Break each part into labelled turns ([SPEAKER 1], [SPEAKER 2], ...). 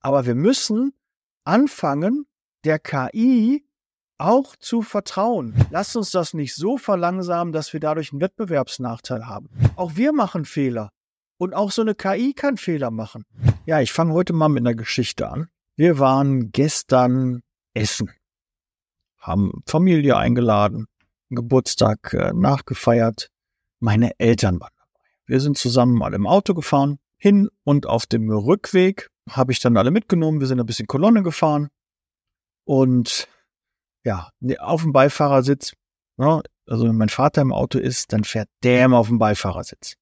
[SPEAKER 1] Aber wir müssen anfangen, der KI auch zu vertrauen. Lasst uns das nicht so verlangsamen, dass wir dadurch einen Wettbewerbsnachteil haben. Auch wir machen Fehler. Und auch so eine KI kann Fehler machen. Ja, ich fange heute mal mit einer Geschichte an. Wir waren gestern essen, haben Familie eingeladen, Geburtstag äh, nachgefeiert. Meine Eltern waren dabei. Wir sind zusammen mal im Auto gefahren. Hin und auf dem Rückweg habe ich dann alle mitgenommen. Wir sind ein bisschen Kolonne gefahren. Und ja, ne, auf dem Beifahrersitz, ja, ne, also wenn mein Vater im Auto ist, dann fährt der immer auf dem Beifahrersitz.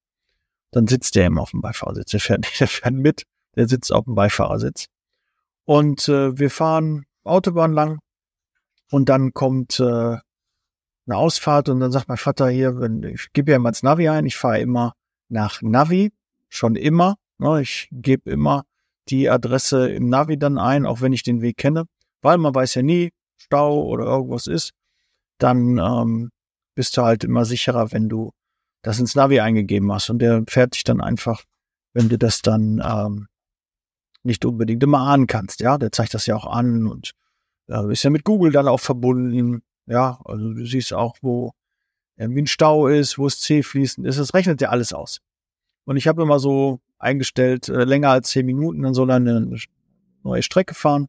[SPEAKER 1] Dann sitzt der immer auf dem Beifahrersitz. Der fährt der fährt mit, der sitzt auf dem Beifahrersitz. Und äh, wir fahren Autobahn lang und dann kommt äh, eine Ausfahrt und dann sagt mein Vater hier, wenn, ich gebe ja immer ins Navi ein, ich fahre immer nach Navi, schon immer. Ne, ich gebe immer die Adresse im Navi dann ein, auch wenn ich den Weg kenne, weil man weiß ja nie, Stau oder irgendwas ist, dann ähm, bist du halt immer sicherer, wenn du das ins Navi eingegeben hast. Und der fährt dich dann einfach, wenn du das dann ähm, nicht unbedingt immer ahnen kannst. Ja, der zeigt das ja auch an und äh, ist ja mit Google dann auch verbunden. Ja, also du siehst auch, wo irgendwie ein Stau ist, wo es C fließend ist. Das rechnet ja alles aus. Und ich habe immer so eingestellt, äh, länger als zehn Minuten, dann soll er eine neue Strecke fahren.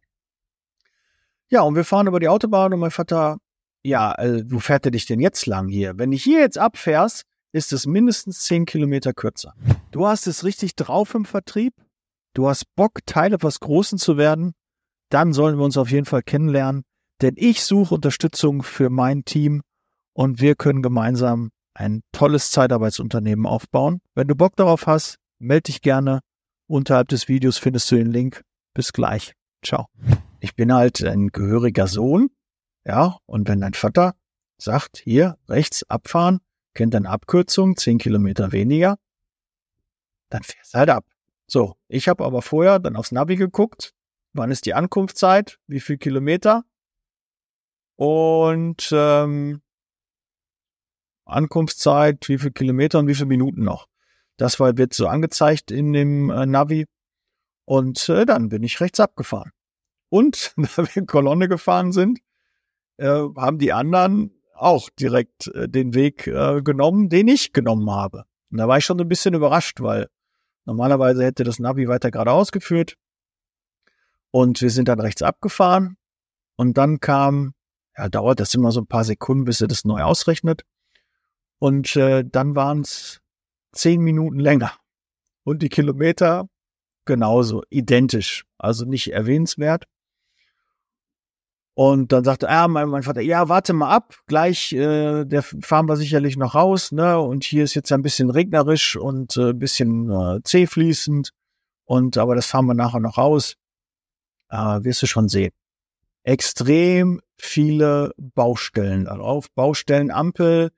[SPEAKER 1] Ja, und wir fahren über die Autobahn und mein Vater, ja, äh, wo fährt er dich denn jetzt lang hier? Wenn ich hier jetzt abfährst, ist es mindestens zehn Kilometer kürzer. Du hast es richtig drauf im Vertrieb. Du hast Bock, Teil etwas Großen zu werden. Dann sollen wir uns auf jeden Fall kennenlernen, denn ich suche Unterstützung für mein Team und wir können gemeinsam ein tolles Zeitarbeitsunternehmen aufbauen. Wenn du Bock darauf hast, melde dich gerne. Unterhalb des Videos findest du den Link. Bis gleich. Ciao ich bin halt ein gehöriger Sohn, ja, und wenn dein Vater sagt, hier rechts abfahren, kennt dann Abkürzung, zehn Kilometer weniger, dann fährst halt ab. So, ich habe aber vorher dann aufs Navi geguckt, wann ist die Ankunftszeit, wie viel Kilometer und ähm, Ankunftszeit, wie viel Kilometer und wie viele Minuten noch. Das war, wird so angezeigt in dem äh, Navi und äh, dann bin ich rechts abgefahren. Und da wir in Kolonne gefahren sind, äh, haben die anderen auch direkt äh, den Weg äh, genommen, den ich genommen habe. Und da war ich schon ein bisschen überrascht, weil normalerweise hätte das Navi weiter geradeaus geführt. Und wir sind dann rechts abgefahren. Und dann kam, ja, dauert das immer so ein paar Sekunden, bis er das neu ausrechnet. Und äh, dann waren es zehn Minuten länger. Und die Kilometer genauso, identisch. Also nicht erwähnenswert. Und dann sagte ah, mein, mein Vater, ja, warte mal ab, gleich, äh, der fahren wir sicherlich noch raus, ne? Und hier ist jetzt ein bisschen regnerisch und äh, bisschen äh, zähfließend. Und aber das fahren wir nachher noch raus. Äh, wirst du schon sehen. Extrem viele Baustellen darauf. Baustellen, Ampel,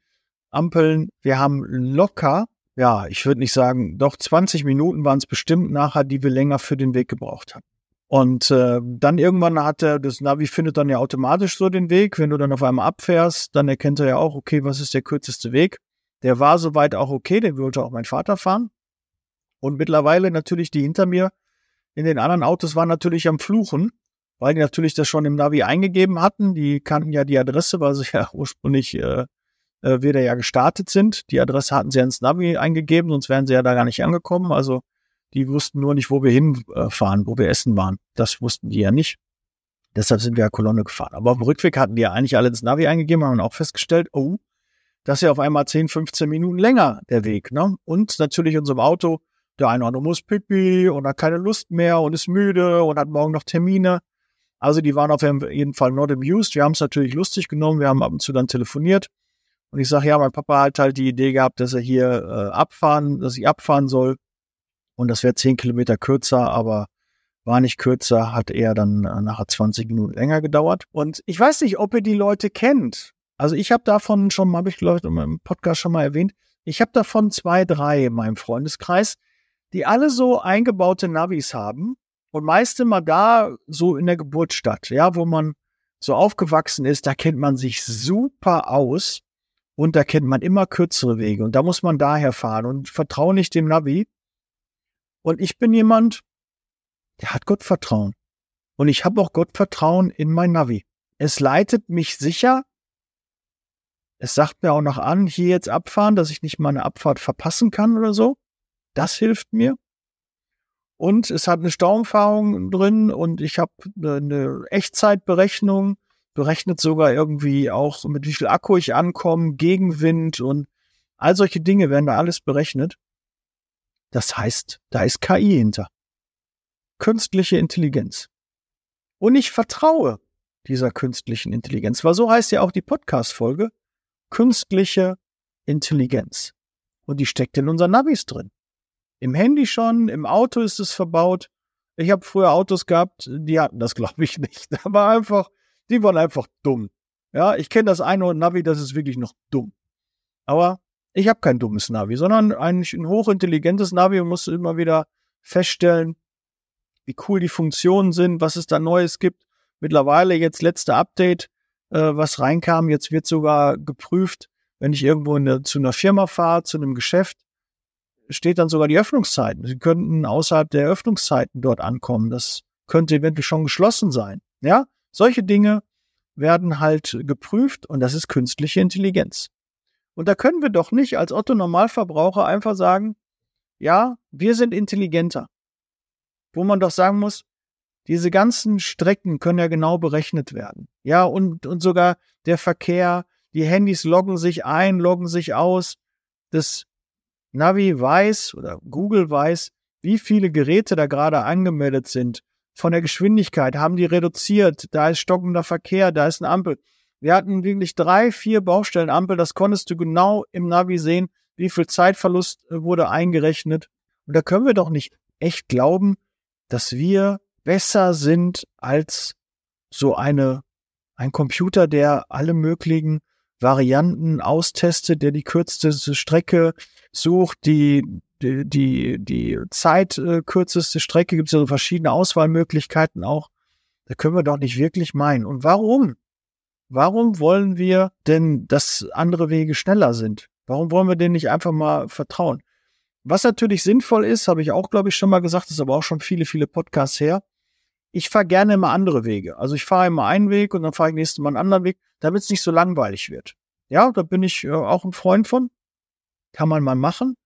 [SPEAKER 1] Ampeln. Wir haben locker, ja, ich würde nicht sagen, doch 20 Minuten waren es bestimmt nachher, die wir länger für den Weg gebraucht haben. Und äh, dann irgendwann hat er, das Navi findet dann ja automatisch so den Weg. Wenn du dann auf einmal abfährst, dann erkennt er ja auch, okay, was ist der kürzeste Weg. Der war soweit auch okay, den wollte auch mein Vater fahren. Und mittlerweile natürlich die hinter mir in den anderen Autos waren natürlich am Fluchen, weil die natürlich das schon im Navi eingegeben hatten. Die kannten ja die Adresse, weil sie ja ursprünglich äh, äh, wieder ja gestartet sind. Die Adresse hatten sie ins Navi eingegeben, sonst wären sie ja da gar nicht angekommen. Also die wussten nur nicht, wo wir hinfahren, wo wir essen waren. Das wussten die ja nicht. Deshalb sind wir ja Kolonne gefahren. Aber auf dem Rückweg hatten die ja eigentlich alle ins Navi eingegeben, haben auch festgestellt, oh, das ist ja auf einmal 10, 15 Minuten länger der Weg. Ne? Und natürlich unserem Auto, der eine oder andere muss pipi und hat keine Lust mehr und ist müde und hat morgen noch Termine. Also die waren auf jeden Fall not amused. Wir haben es natürlich lustig genommen. Wir haben ab und zu dann telefoniert. Und ich sage, ja, mein Papa hat halt die Idee gehabt, dass er hier äh, abfahren, dass ich abfahren soll. Und das wäre zehn Kilometer kürzer, aber war nicht kürzer, hat eher dann äh, nachher 20 Minuten länger gedauert. Und ich weiß nicht, ob ihr die Leute kennt. Also ich habe davon schon, habe ich glaube ich im Podcast schon mal erwähnt, ich habe davon zwei, drei in meinem Freundeskreis, die alle so eingebaute Navis haben und meist immer da so in der Geburtsstadt, ja, wo man so aufgewachsen ist, da kennt man sich super aus und da kennt man immer kürzere Wege und da muss man daher fahren und vertraue nicht dem Navi, und ich bin jemand, der hat Gottvertrauen. Und ich habe auch Gottvertrauen in mein Navi. Es leitet mich sicher. Es sagt mir auch noch an, hier jetzt abfahren, dass ich nicht meine Abfahrt verpassen kann oder so. Das hilft mir. Und es hat eine Stauumfahrung drin und ich habe eine Echtzeitberechnung, berechnet sogar irgendwie auch, mit wie viel Akku ich ankomme, Gegenwind und all solche Dinge werden da alles berechnet. Das heißt, da ist KI hinter. Künstliche Intelligenz. Und ich vertraue dieser künstlichen Intelligenz, weil so heißt ja auch die Podcast-Folge, künstliche Intelligenz. Und die steckt in unseren Navis drin. Im Handy schon, im Auto ist es verbaut. Ich habe früher Autos gehabt, die hatten das, glaube ich, nicht. Aber einfach, die waren einfach dumm. Ja, ich kenne das eine Navi, das ist wirklich noch dumm. Aber ich habe kein dummes Navi, sondern eigentlich ein hochintelligentes Navi und muss immer wieder feststellen, wie cool die Funktionen sind, was es da Neues gibt. Mittlerweile jetzt letzte Update, äh, was reinkam. Jetzt wird sogar geprüft, wenn ich irgendwo eine, zu einer Firma fahre, zu einem Geschäft, steht dann sogar die Öffnungszeiten. Sie könnten außerhalb der Öffnungszeiten dort ankommen. Das könnte eventuell schon geschlossen sein. Ja, solche Dinge werden halt geprüft und das ist künstliche Intelligenz. Und da können wir doch nicht als Otto Normalverbraucher einfach sagen, ja, wir sind intelligenter wo man doch sagen muss, diese ganzen Strecken können ja genau berechnet werden. Ja, und, und sogar der Verkehr, die Handys loggen sich ein, loggen sich aus. Das Navi weiß oder Google weiß, wie viele Geräte da gerade angemeldet sind. Von der Geschwindigkeit haben die reduziert. Da ist stockender Verkehr, da ist eine Ampel. Wir hatten wirklich drei, vier Baustellenampel. Das konntest du genau im Navi sehen, wie viel Zeitverlust äh, wurde eingerechnet. Und da können wir doch nicht echt glauben, dass wir besser sind als so eine, ein Computer, der alle möglichen Varianten austestet, der die kürzeste Strecke sucht, die, die, die, die zeitkürzeste äh, Strecke, gibt es ja so verschiedene Auswahlmöglichkeiten auch. Da können wir doch nicht wirklich meinen. Und warum? Warum wollen wir denn, dass andere Wege schneller sind? Warum wollen wir denen nicht einfach mal vertrauen? Was natürlich sinnvoll ist, habe ich auch, glaube ich, schon mal gesagt, ist aber auch schon viele, viele Podcasts her. Ich fahre gerne immer andere Wege. Also ich fahre immer einen Weg und dann fahre ich nächstes Mal einen anderen Weg, damit es nicht so langweilig wird. Ja, da bin ich äh, auch ein Freund von. Kann man mal machen.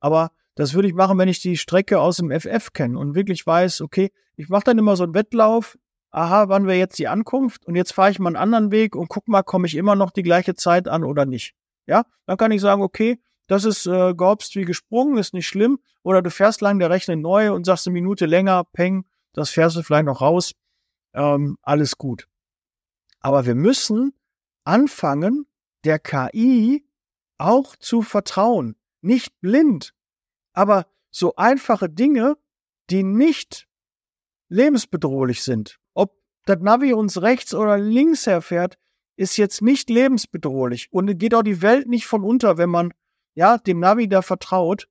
[SPEAKER 1] Aber das würde ich machen, wenn ich die Strecke aus dem FF kenne und wirklich weiß, okay, ich mache dann immer so einen Wettlauf. Aha, wann wäre jetzt die Ankunft? Und jetzt fahre ich mal einen anderen Weg und guck mal, komme ich immer noch die gleiche Zeit an oder nicht. Ja, dann kann ich sagen, okay, das ist äh, gehopst wie gesprungen, ist nicht schlimm. Oder du fährst lang, der rechnet neu und sagst eine Minute länger, peng, das fährst du vielleicht noch raus. Ähm, alles gut. Aber wir müssen anfangen, der KI auch zu vertrauen. Nicht blind, aber so einfache Dinge, die nicht lebensbedrohlich sind. Ob das Navi uns rechts oder links herfährt, ist jetzt nicht lebensbedrohlich. Und geht auch die Welt nicht von unter, wenn man ja, dem Navi da vertraut.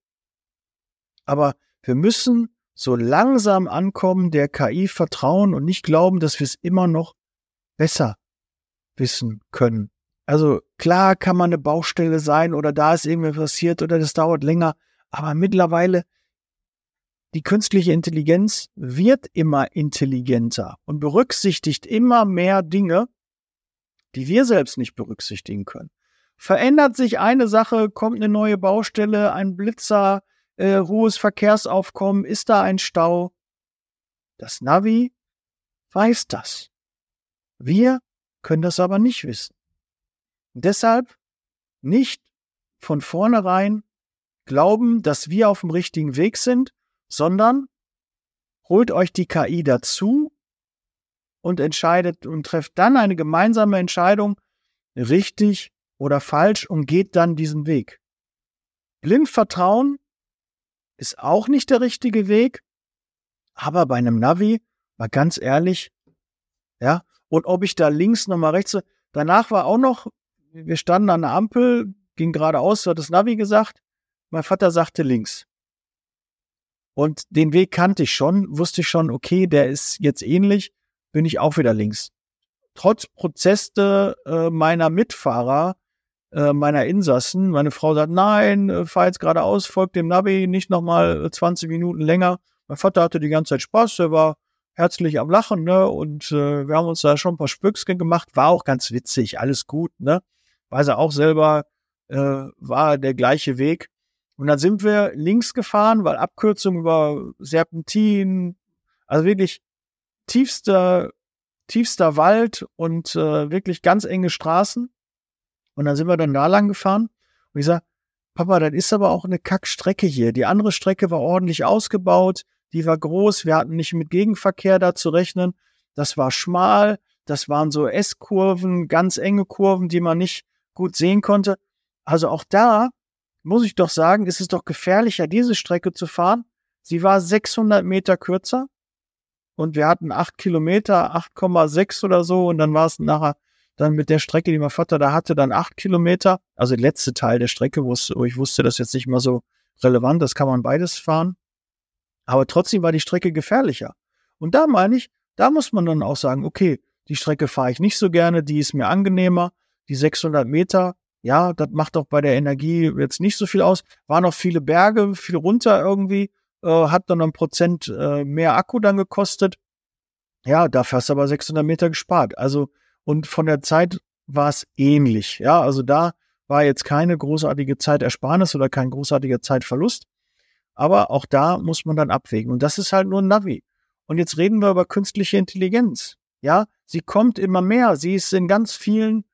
[SPEAKER 1] Aber wir müssen so langsam ankommen, der KI vertrauen und nicht glauben, dass wir es immer noch besser wissen können. Also klar kann man eine Baustelle sein oder da ist irgendwas passiert oder das dauert länger, aber mittlerweile die künstliche Intelligenz wird immer intelligenter und berücksichtigt immer mehr Dinge, die wir selbst nicht berücksichtigen können verändert sich eine Sache, kommt eine neue Baustelle, ein Blitzer, äh, hohes Verkehrsaufkommen, ist da ein Stau. Das Navi weiß das. Wir können das aber nicht wissen. Deshalb nicht von vornherein glauben, dass wir auf dem richtigen Weg sind, sondern holt euch die KI dazu und entscheidet und trefft dann eine gemeinsame Entscheidung, richtig oder falsch und geht dann diesen Weg. Blind vertrauen ist auch nicht der richtige Weg, aber bei einem Navi, mal ganz ehrlich, ja, und ob ich da links nochmal rechts, danach war auch noch, wir standen an der Ampel, ging geradeaus, hat das Navi gesagt, mein Vater sagte links. Und den Weg kannte ich schon, wusste ich schon, okay, der ist jetzt ähnlich, bin ich auch wieder links. Trotz Prozesse äh, meiner Mitfahrer äh, meiner Insassen. Meine Frau sagt, nein, äh, fahr jetzt geradeaus, folgt dem Navi, nicht nochmal 20 Minuten länger. Mein Vater hatte die ganze Zeit Spaß, er war herzlich am Lachen, ne? Und äh, wir haben uns da schon ein paar Spöcksken gemacht, war auch ganz witzig, alles gut, ne? Weiß er auch selber, äh, war der gleiche Weg. Und dann sind wir links gefahren, weil Abkürzung über Serpentin, also wirklich tiefster, tiefster Wald und äh, wirklich ganz enge Straßen. Und dann sind wir dann da lang gefahren. Und ich sag, Papa, das ist aber auch eine Kackstrecke hier. Die andere Strecke war ordentlich ausgebaut, die war groß, wir hatten nicht mit Gegenverkehr da zu rechnen. Das war schmal, das waren so S-Kurven, ganz enge Kurven, die man nicht gut sehen konnte. Also auch da muss ich doch sagen, ist es doch gefährlicher, diese Strecke zu fahren. Sie war 600 Meter kürzer und wir hatten acht Kilometer, 8,6 oder so und dann war es nachher dann mit der Strecke, die mein Vater da hatte, dann acht Kilometer, also der letzte Teil der Strecke, wo, ich wusste, das jetzt nicht mal so relevant, das kann man beides fahren. Aber trotzdem war die Strecke gefährlicher. Und da meine ich, da muss man dann auch sagen, okay, die Strecke fahre ich nicht so gerne, die ist mir angenehmer, die 600 Meter, ja, das macht auch bei der Energie jetzt nicht so viel aus. Waren noch viele Berge, viel runter irgendwie, äh, hat dann ein Prozent äh, mehr Akku dann gekostet. Ja, dafür hast du aber 600 Meter gespart. Also und von der Zeit war es ähnlich. Ja, also da war jetzt keine großartige Zeitersparnis oder kein großartiger Zeitverlust. Aber auch da muss man dann abwägen. Und das ist halt nur ein Navi. Und jetzt reden wir über künstliche Intelligenz. Ja, sie kommt immer mehr. Sie ist in ganz vielen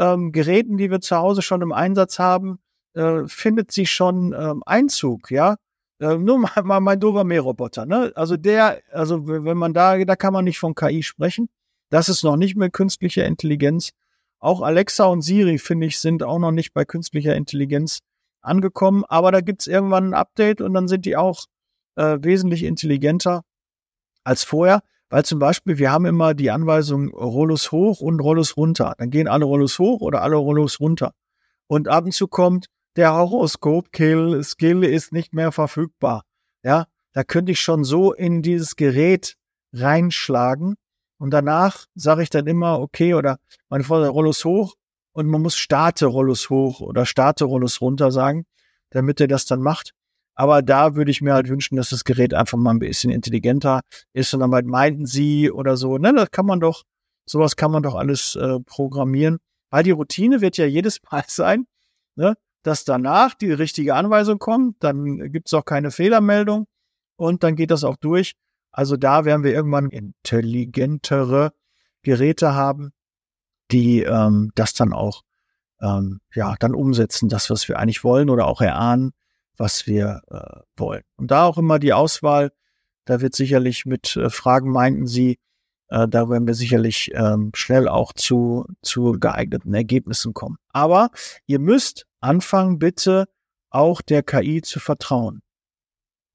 [SPEAKER 1] ähm, Geräten, die wir zu Hause schon im Einsatz haben, äh, findet sie schon ähm, Einzug. Ja, äh, nur mal, mal mein dober Mähroboter. Ne? Also der, also wenn man da, da kann man nicht von KI sprechen. Das ist noch nicht mehr künstliche Intelligenz. Auch Alexa und Siri, finde ich, sind auch noch nicht bei künstlicher Intelligenz angekommen. Aber da gibt's irgendwann ein Update und dann sind die auch äh, wesentlich intelligenter als vorher. Weil zum Beispiel, wir haben immer die Anweisung Rollos hoch und Rollos runter. Dann gehen alle Rollos hoch oder alle Rollos runter. Und ab und zu kommt der Horoskop-Skill Skill ist nicht mehr verfügbar. Ja, da könnte ich schon so in dieses Gerät reinschlagen und danach sage ich dann immer, okay, oder meine Frau sagt Rollos hoch und man muss starte Rollos hoch oder starte Rollos runter sagen, damit er das dann macht. Aber da würde ich mir halt wünschen, dass das Gerät einfach mal ein bisschen intelligenter ist und dann halt meinten sie oder so. Ne, das kann man doch, sowas kann man doch alles äh, programmieren. Weil die Routine wird ja jedes Mal sein, ne, dass danach die richtige Anweisung kommt, dann gibt's auch keine Fehlermeldung und dann geht das auch durch. Also da werden wir irgendwann intelligentere Geräte haben, die ähm, das dann auch ähm, ja dann umsetzen, das was wir eigentlich wollen oder auch erahnen, was wir äh, wollen. Und da auch immer die Auswahl, da wird sicherlich mit äh, Fragen meinten Sie, äh, da werden wir sicherlich ähm, schnell auch zu zu geeigneten Ergebnissen kommen. Aber ihr müsst anfangen, bitte auch der KI zu vertrauen.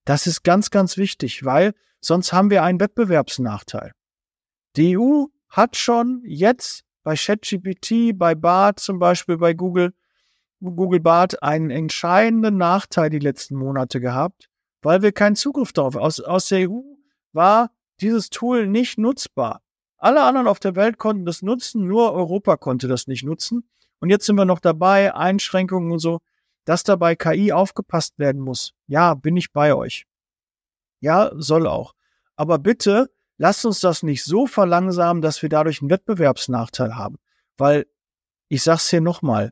[SPEAKER 1] Das ist ganz, ganz wichtig, weil sonst haben wir einen Wettbewerbsnachteil. Die EU hat schon jetzt bei ChatGPT, bei Bart zum Beispiel, bei Google, Google Bart einen entscheidenden Nachteil die letzten Monate gehabt, weil wir keinen Zugriff darauf. Aus, aus der EU war dieses Tool nicht nutzbar. Alle anderen auf der Welt konnten das nutzen, nur Europa konnte das nicht nutzen. Und jetzt sind wir noch dabei, Einschränkungen und so, dass dabei KI aufgepasst werden muss. Ja, bin ich bei euch. Ja, soll auch. Aber bitte lasst uns das nicht so verlangsamen, dass wir dadurch einen Wettbewerbsnachteil haben. Weil, ich sag's hier nochmal,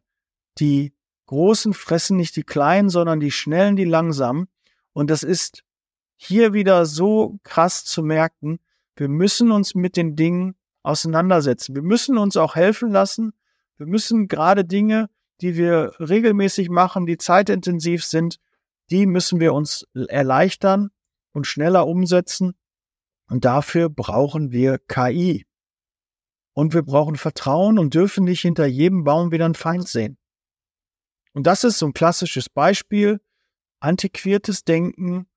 [SPEAKER 1] die Großen fressen nicht die Kleinen, sondern die Schnellen, die Langsamen. Und das ist hier wieder so krass zu merken. Wir müssen uns mit den Dingen auseinandersetzen. Wir müssen uns auch helfen lassen. Wir müssen gerade Dinge, die wir regelmäßig machen, die zeitintensiv sind, die müssen wir uns erleichtern und schneller umsetzen. Und dafür brauchen wir KI. Und wir brauchen Vertrauen und dürfen nicht hinter jedem Baum wieder einen Feind sehen. Und das ist so ein klassisches Beispiel. Antiquiertes Denken.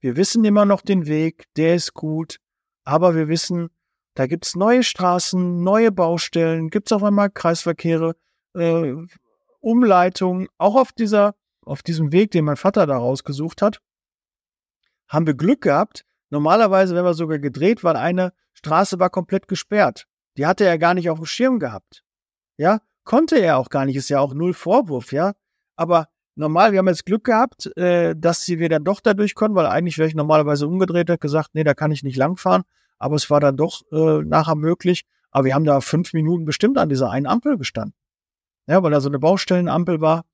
[SPEAKER 1] Wir wissen immer noch den Weg, der ist gut. Aber wir wissen, da gibt's neue Straßen, neue Baustellen, gibt's auf einmal Kreisverkehre, äh, Umleitungen. Auch auf dieser, auf diesem Weg, den mein Vater da rausgesucht hat, haben wir Glück gehabt. Normalerweise wären wir sogar gedreht, weil eine Straße war komplett gesperrt. Die hatte er gar nicht auf dem Schirm gehabt. Ja, konnte er auch gar nicht, ist ja auch null Vorwurf, ja. Aber normal, wir haben jetzt Glück gehabt, äh, dass sie wir dann doch dadurch konnten, weil eigentlich wäre ich normalerweise umgedreht, hätte gesagt, nee, da kann ich nicht langfahren. Aber es war dann doch äh, nachher möglich. Aber wir haben da fünf Minuten bestimmt an dieser einen Ampel gestanden. Ja, weil da so eine Baustellenampel war.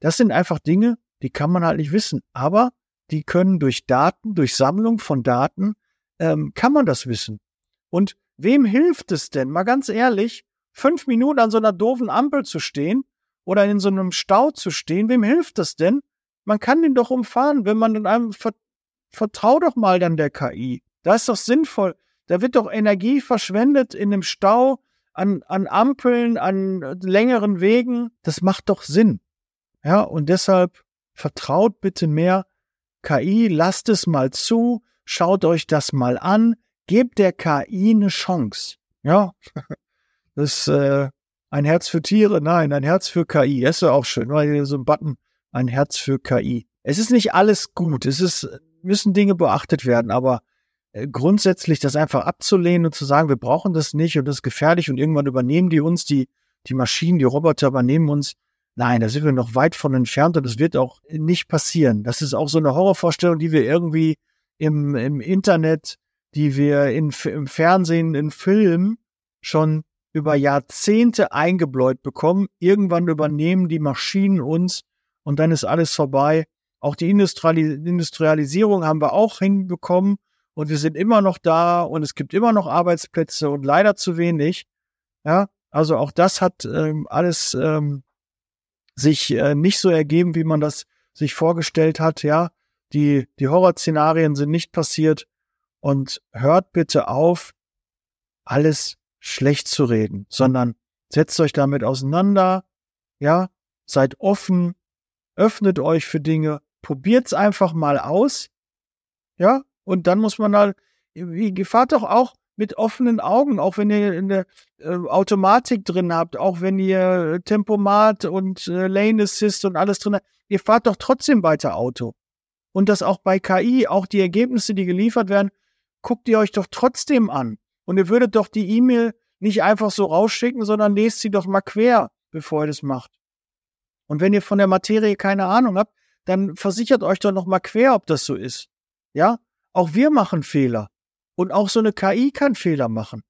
[SPEAKER 1] Das sind einfach Dinge, die kann man halt nicht wissen. Aber die können durch Daten, durch Sammlung von Daten, ähm, kann man das wissen. Und wem hilft es denn, mal ganz ehrlich, fünf Minuten an so einer doofen Ampel zu stehen oder in so einem Stau zu stehen, wem hilft das denn? Man kann den doch umfahren, wenn man in einem ver vertrau doch mal dann der KI. Da ist doch sinnvoll. Da wird doch Energie verschwendet in einem Stau, an, an Ampeln, an längeren Wegen. Das macht doch Sinn. Ja, und deshalb vertraut bitte mehr KI, lasst es mal zu, schaut euch das mal an, gebt der KI eine Chance. Ja, das äh, ein Herz für Tiere, nein, ein Herz für KI. Das ist ja auch schön, weil so ein Button, ein Herz für KI. Es ist nicht alles gut, es ist, müssen Dinge beachtet werden, aber äh, grundsätzlich das einfach abzulehnen und zu sagen, wir brauchen das nicht und das ist gefährlich und irgendwann übernehmen die uns, die, die Maschinen, die Roboter übernehmen uns. Nein, da sind wir noch weit von entfernt und das wird auch nicht passieren. Das ist auch so eine Horrorvorstellung, die wir irgendwie im, im Internet, die wir in, im Fernsehen, in Filmen schon über Jahrzehnte eingebläut bekommen. Irgendwann übernehmen die Maschinen uns und dann ist alles vorbei. Auch die Industrialisierung haben wir auch hinbekommen und wir sind immer noch da und es gibt immer noch Arbeitsplätze und leider zu wenig. Ja, also auch das hat ähm, alles ähm, sich äh, nicht so ergeben, wie man das sich vorgestellt hat. Ja, die, die Horrorszenarien sind nicht passiert und hört bitte auf, alles schlecht zu reden, sondern setzt euch damit auseinander. Ja, seid offen, öffnet euch für Dinge, probiert's einfach mal aus. Ja, und dann muss man halt, wie, fahrt doch auch mit offenen Augen, auch wenn ihr eine äh, Automatik drin habt, auch wenn ihr Tempomat und äh, Lane Assist und alles drin habt, ihr fahrt doch trotzdem weiter Auto. Und das auch bei KI, auch die Ergebnisse, die geliefert werden, guckt ihr euch doch trotzdem an. Und ihr würdet doch die E-Mail nicht einfach so rausschicken, sondern lest sie doch mal quer, bevor ihr das macht. Und wenn ihr von der Materie keine Ahnung habt, dann versichert euch doch noch mal quer, ob das so ist. Ja? Auch wir machen Fehler. Und auch so eine KI kann Fehler machen.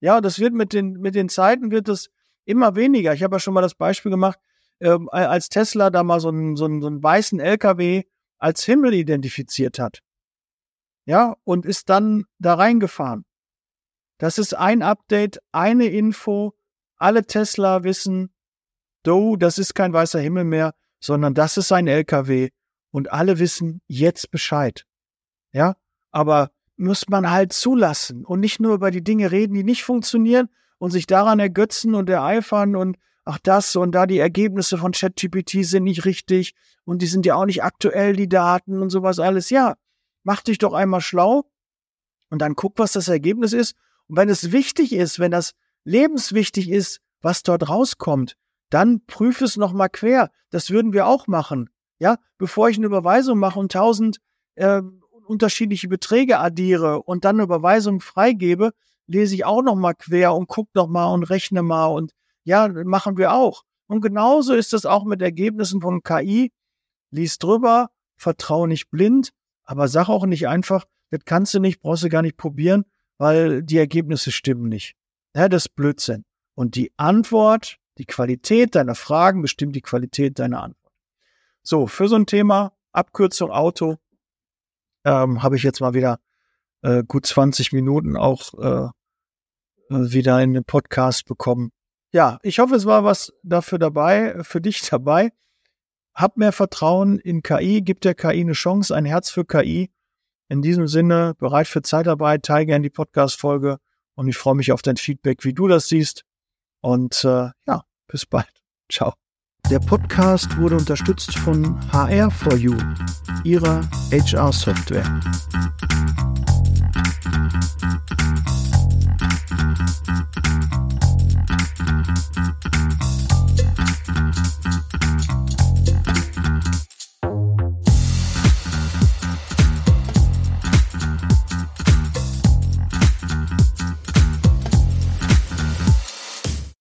[SPEAKER 1] Ja, das wird mit den, mit den Zeiten wird es immer weniger. Ich habe ja schon mal das Beispiel gemacht, äh, als Tesla da mal so einen, so, einen, so einen weißen LKW als Himmel identifiziert hat. Ja, und ist dann da reingefahren. Das ist ein Update, eine Info. Alle Tesla wissen, do, das ist kein weißer Himmel mehr, sondern das ist ein LKW. Und alle wissen jetzt Bescheid. Ja, aber muss man halt zulassen und nicht nur über die Dinge reden, die nicht funktionieren und sich daran ergötzen und ereifern und ach das und da die Ergebnisse von ChatGPT sind nicht richtig und die sind ja auch nicht aktuell, die Daten und sowas alles. Ja, mach dich doch einmal schlau und dann guck, was das Ergebnis ist. Und wenn es wichtig ist, wenn das lebenswichtig ist, was dort rauskommt, dann prüf es nochmal quer. Das würden wir auch machen. Ja, bevor ich eine Überweisung mache und tausend äh, unterschiedliche Beträge addiere und dann eine Überweisung freigebe, lese ich auch noch mal quer und guck noch mal und rechne mal und ja, machen wir auch. Und genauso ist es auch mit Ergebnissen von KI. Lies drüber, vertraue nicht blind, aber sag auch nicht einfach, das kannst du nicht, brauchst du gar nicht probieren, weil die Ergebnisse stimmen nicht. Ja, das ist Blödsinn. Und die Antwort, die Qualität deiner Fragen bestimmt die Qualität deiner Antwort. So, für so ein Thema, Abkürzung Auto, ähm, habe ich jetzt mal wieder äh, gut 20 Minuten auch äh, äh, wieder in den Podcast bekommen. Ja, ich hoffe, es war was dafür dabei, für dich dabei. Hab mehr Vertrauen in KI, gib der KI eine Chance, ein Herz für KI. In diesem Sinne, bereit für Zeitarbeit, teile gerne die Podcast-Folge und ich freue mich auf dein Feedback, wie du das siehst. Und äh, ja, bis bald. Ciao. Der Podcast wurde unterstützt von HR4U, ihrer HR-Software.